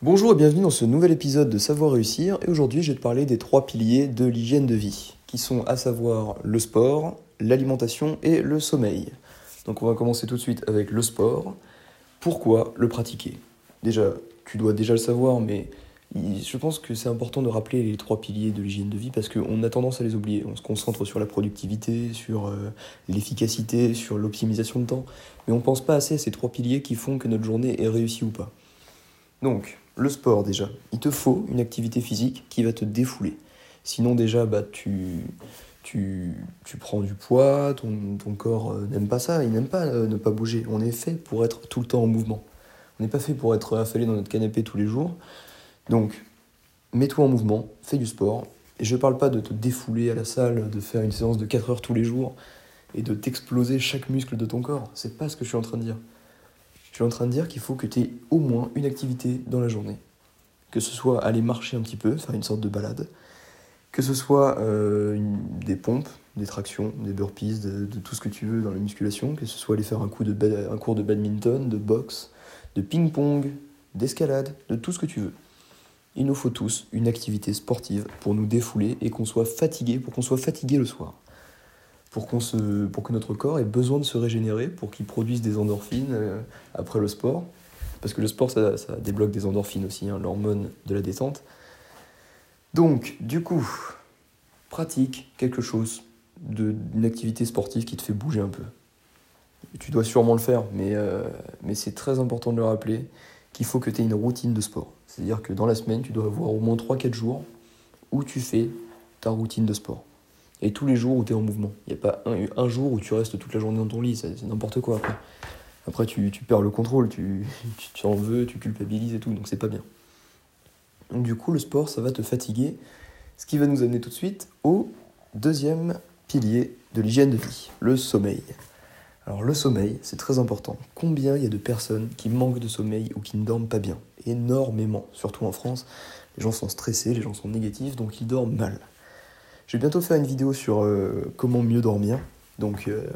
Bonjour et bienvenue dans ce nouvel épisode de Savoir réussir et aujourd'hui je vais te parler des trois piliers de l'hygiène de vie qui sont à savoir le sport, l'alimentation et le sommeil. Donc on va commencer tout de suite avec le sport. Pourquoi le pratiquer? Déjà, tu dois déjà le savoir mais je pense que c'est important de rappeler les trois piliers de l'hygiène de vie parce qu'on a tendance à les oublier. On se concentre sur la productivité, sur euh, l'efficacité, sur l'optimisation de temps, mais on ne pense pas assez à ces trois piliers qui font que notre journée est réussie ou pas. Donc, le sport déjà. Il te faut une activité physique qui va te défouler. Sinon déjà, bah, tu, tu, tu prends du poids, ton, ton corps euh, n'aime pas ça, il n'aime pas euh, ne pas bouger. On est fait pour être tout le temps en mouvement. On n'est pas fait pour être affalé dans notre canapé tous les jours. Donc, mets-toi en mouvement, fais du sport. Et je ne parle pas de te défouler à la salle, de faire une séance de 4 heures tous les jours et de t'exploser chaque muscle de ton corps. C'est pas ce que je suis en train de dire. Je suis en train de dire qu'il faut que tu aies au moins une activité dans la journée. Que ce soit aller marcher un petit peu, faire une sorte de balade, que ce soit euh, des pompes, des tractions, des burpees, de, tout ce que tu veux dans la musculation, que ce soit aller faire un, coup de un cours de badminton, de boxe, de ping-pong, d'escalade, de tout ce que tu veux. Il nous faut tous une activité sportive pour nous défouler et qu'on soit fatigué, pour qu'on soit fatigué le soir pour, que notre corps ait besoin de se régénérer, pour qu'il produise des endorphines euh, après le sport. Parce que le sport, ça, ça débloque des endorphines aussi, hein, l'hormone de la détente. Donc, du coup, pratique quelque chose, d'une activité sportive qui te fait bouger un peu. Tu dois sûrement le faire, mais, euh, mais c'est très important de le rappeler qu'il faut que tu aies une routine de sport. C'est-à-dire que dans la semaine, tu dois avoir au moins 3-4 jours où tu fais ta routine de sport et tous les jours où tu es en mouvement. Il n'y a pas un, jour où tu restes toute la journée dans ton lit, c'est n'importe quoi après. Après, tu, perds le contrôle, tu, en veux, tu culpabilises et tout, donc c'est pas bien. Du coup, le sport, ça va te fatiguer, ce qui va nous amener tout de suite au deuxième pilier de l'hygiène de vie, le sommeil. Alors, le sommeil, c'est très important. Combien il y a de personnes qui manquent de sommeil ou qui ne dorment pas bien? Énormément, surtout en France. Les gens sont stressés, les gens sont négatifs, donc ils dorment mal. Je vais bientôt faire une vidéo sur euh, comment mieux dormir. Donc, euh,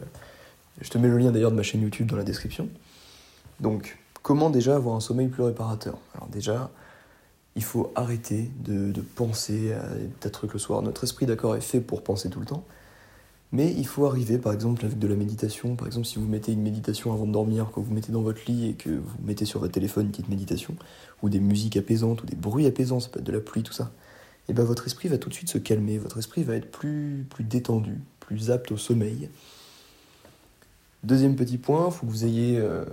je te mets le lien d'ailleurs de ma chaîne YouTube dans la description. Donc, comment déjà avoir un sommeil plus réparateur? Alors déjà, il faut arrêter de, penser à des trucs le soir. Notre esprit, d'accord, est fait pour penser tout le temps. Mais il faut arriver, par exemple, avec de la méditation. Par exemple, si vous mettez une méditation avant de dormir, que vous mettez dans votre lit et que vous mettez sur votre téléphone une petite méditation, ou des musiques apaisantes, ou des bruits apaisants, ça peut être de la pluie, tout ça et ben votre esprit va tout de suite se calmer, votre esprit va être plus, plus détendu, plus apte au sommeil. Deuxième petit point, il faut que vous ayez, euh,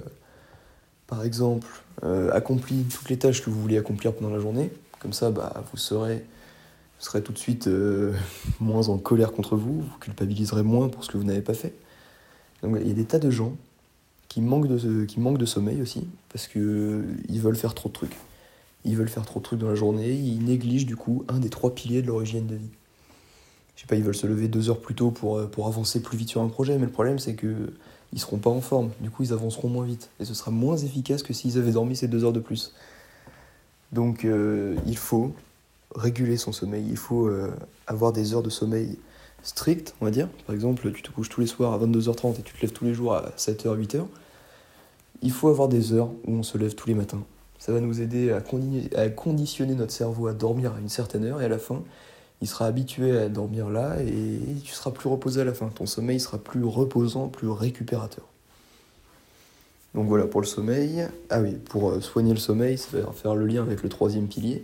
par exemple, euh, accompli toutes les tâches que vous voulez accomplir pendant la journée. Comme ça, bah, vous, serez, vous serez tout de suite euh, moins en colère contre vous, vous culpabiliserez moins pour ce que vous n'avez pas fait. Donc il y a des tas de gens qui manquent de, qui manquent de sommeil aussi, parce qu'ils veulent faire trop de trucs ils veulent faire trop de trucs dans la journée, ils négligent du coup un des trois piliers de leur hygiène de vie. Je sais pas, ils veulent se lever deux heures plus tôt pour, euh, pour avancer plus vite sur un projet, mais le problème c'est que ils seront pas en forme, du coup ils avanceront moins vite, et ce sera moins efficace que s'ils avaient dormi ces deux heures de plus. Donc euh, il faut réguler son sommeil, il faut euh, avoir des heures de sommeil strictes, on va dire. Par exemple, tu te couches tous les soirs à 22h30 et tu te lèves tous les jours à 7h, 8h. Il faut avoir des heures où on se lève tous les matins ça va nous aider à, conditionner notre cerveau à dormir à une certaine heure et à la fin, il sera habitué à dormir là et tu seras plus reposé à la fin. Ton sommeil sera plus reposant, plus récupérateur. Donc voilà pour le sommeil. Ah oui, pour euh, soigner le sommeil, va faire le lien avec le troisième pilier.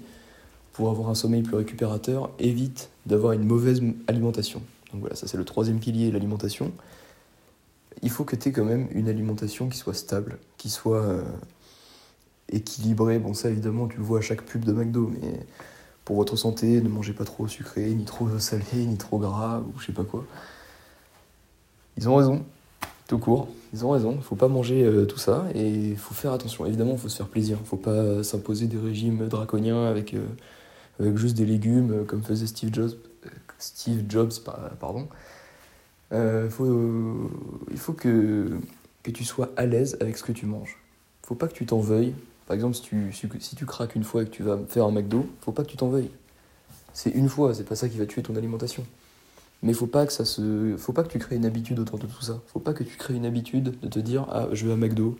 Pour avoir un sommeil plus récupérateur, évite d'avoir une mauvaise alimentation. Donc voilà, ça c'est le troisième pilier, l'alimentation. Il faut que tu aies quand même une alimentation qui soit stable, qui soit euh, équilibré. Bon, ça évidemment, tu le vois à chaque pub de McDo, mais pour votre santé, ne mangez pas trop sucré, ni trop salé, ni trop gras, ou je sais pas quoi. Ils ont raison, tout court, ils ont raison. Faut pas manger euh, tout ça et faut faire attention. Évidemment, faut se faire plaisir. Faut pas s'imposer des régimes draconiens avec, euh, avec juste des légumes, euh, comme faisait Steve Jobs. Steve Jobs, pardon. Faut, il faut que, que tu sois à l'aise avec ce que tu manges. Faut pas que tu t'en veuilles par exemple, si tu, si tu craques une fois et que tu vas faire un McDo, faut pas que tu t'en veuilles. C'est une fois, c'est pas ça qui va tuer ton alimentation. Mais faut pas que ça se, faut pas que tu crées une habitude autour de tout ça. Faut pas que tu crées une habitude de te dire ah je vais à McDo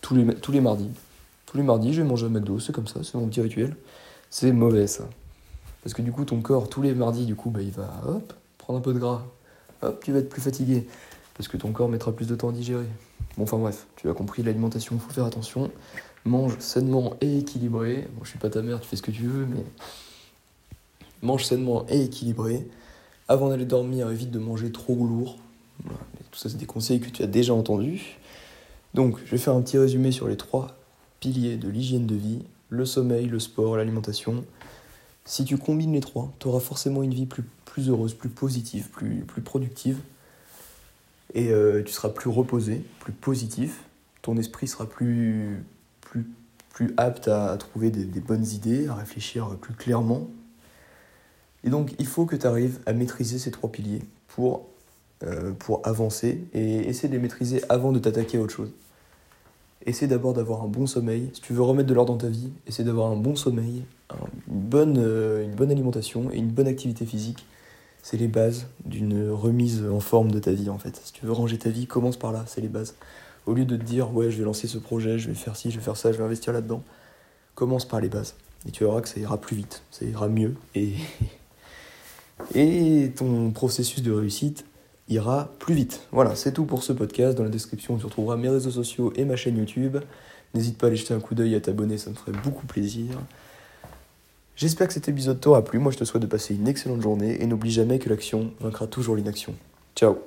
tous les tous les mardis. tous les mardis, je vais manger un McDo, c'est comme ça, c'est mon petit rituel. C'est mauvais ça. Parce que du coup, ton corps, tous les mardis, du coup, bah, il va hop, prendre un peu de gras. Hop, tu vas être plus fatigué. Parce que ton corps mettra plus de temps à digérer. Bon, enfin bref, tu as compris, l'alimentation, il faut faire attention. Mange sainement et équilibré. Bon, je suis pas ta mère, tu fais ce que tu veux, mais. Mange sainement et équilibré. Avant d'aller dormir, évite de manger trop lourd. Tout ça, c'est des conseils que tu as déjà entendus. Donc, je vais faire un petit résumé sur les trois piliers de l'hygiène de vie le sommeil, le sport, l'alimentation. Si tu combines les trois, tu auras forcément une vie plus, heureuse, plus positive, plus productive. Et euh, tu seras plus reposé, plus positif. Ton esprit sera plus, plus, plus apte à, trouver des, bonnes idées, à réfléchir plus clairement. Et donc, il faut que tu arrives à maîtriser ces trois piliers pour, euh, pour avancer et essayer de les maîtriser avant de t'attaquer à autre chose. Essaie d'abord d'avoir un bon sommeil. Si tu veux remettre de l'ordre dans ta vie, essaie d'avoir un bon sommeil, une bonne, euh, une bonne alimentation et une bonne activité physique. C'est les bases d'une remise en forme de ta vie en fait. Si tu veux ranger ta vie, commence par là, c'est les bases. Au lieu de te dire ouais je vais lancer ce projet, je vais faire ci, je vais faire ça, je vais investir là-dedans, commence par les bases. Et tu verras que ça ira plus vite, ça ira mieux. Et, et ton processus de réussite ira plus vite. Voilà, c'est tout pour ce podcast. Dans la description, tu retrouveras mes réseaux sociaux et ma chaîne YouTube. N'hésite pas à aller jeter un coup d'œil à t'abonner, ça me ferait beaucoup plaisir. J'espère que cet épisode t'aura plu. Moi, je te souhaite de passer une excellente journée et n'oublie jamais que l'action vaincra toujours l'inaction. Ciao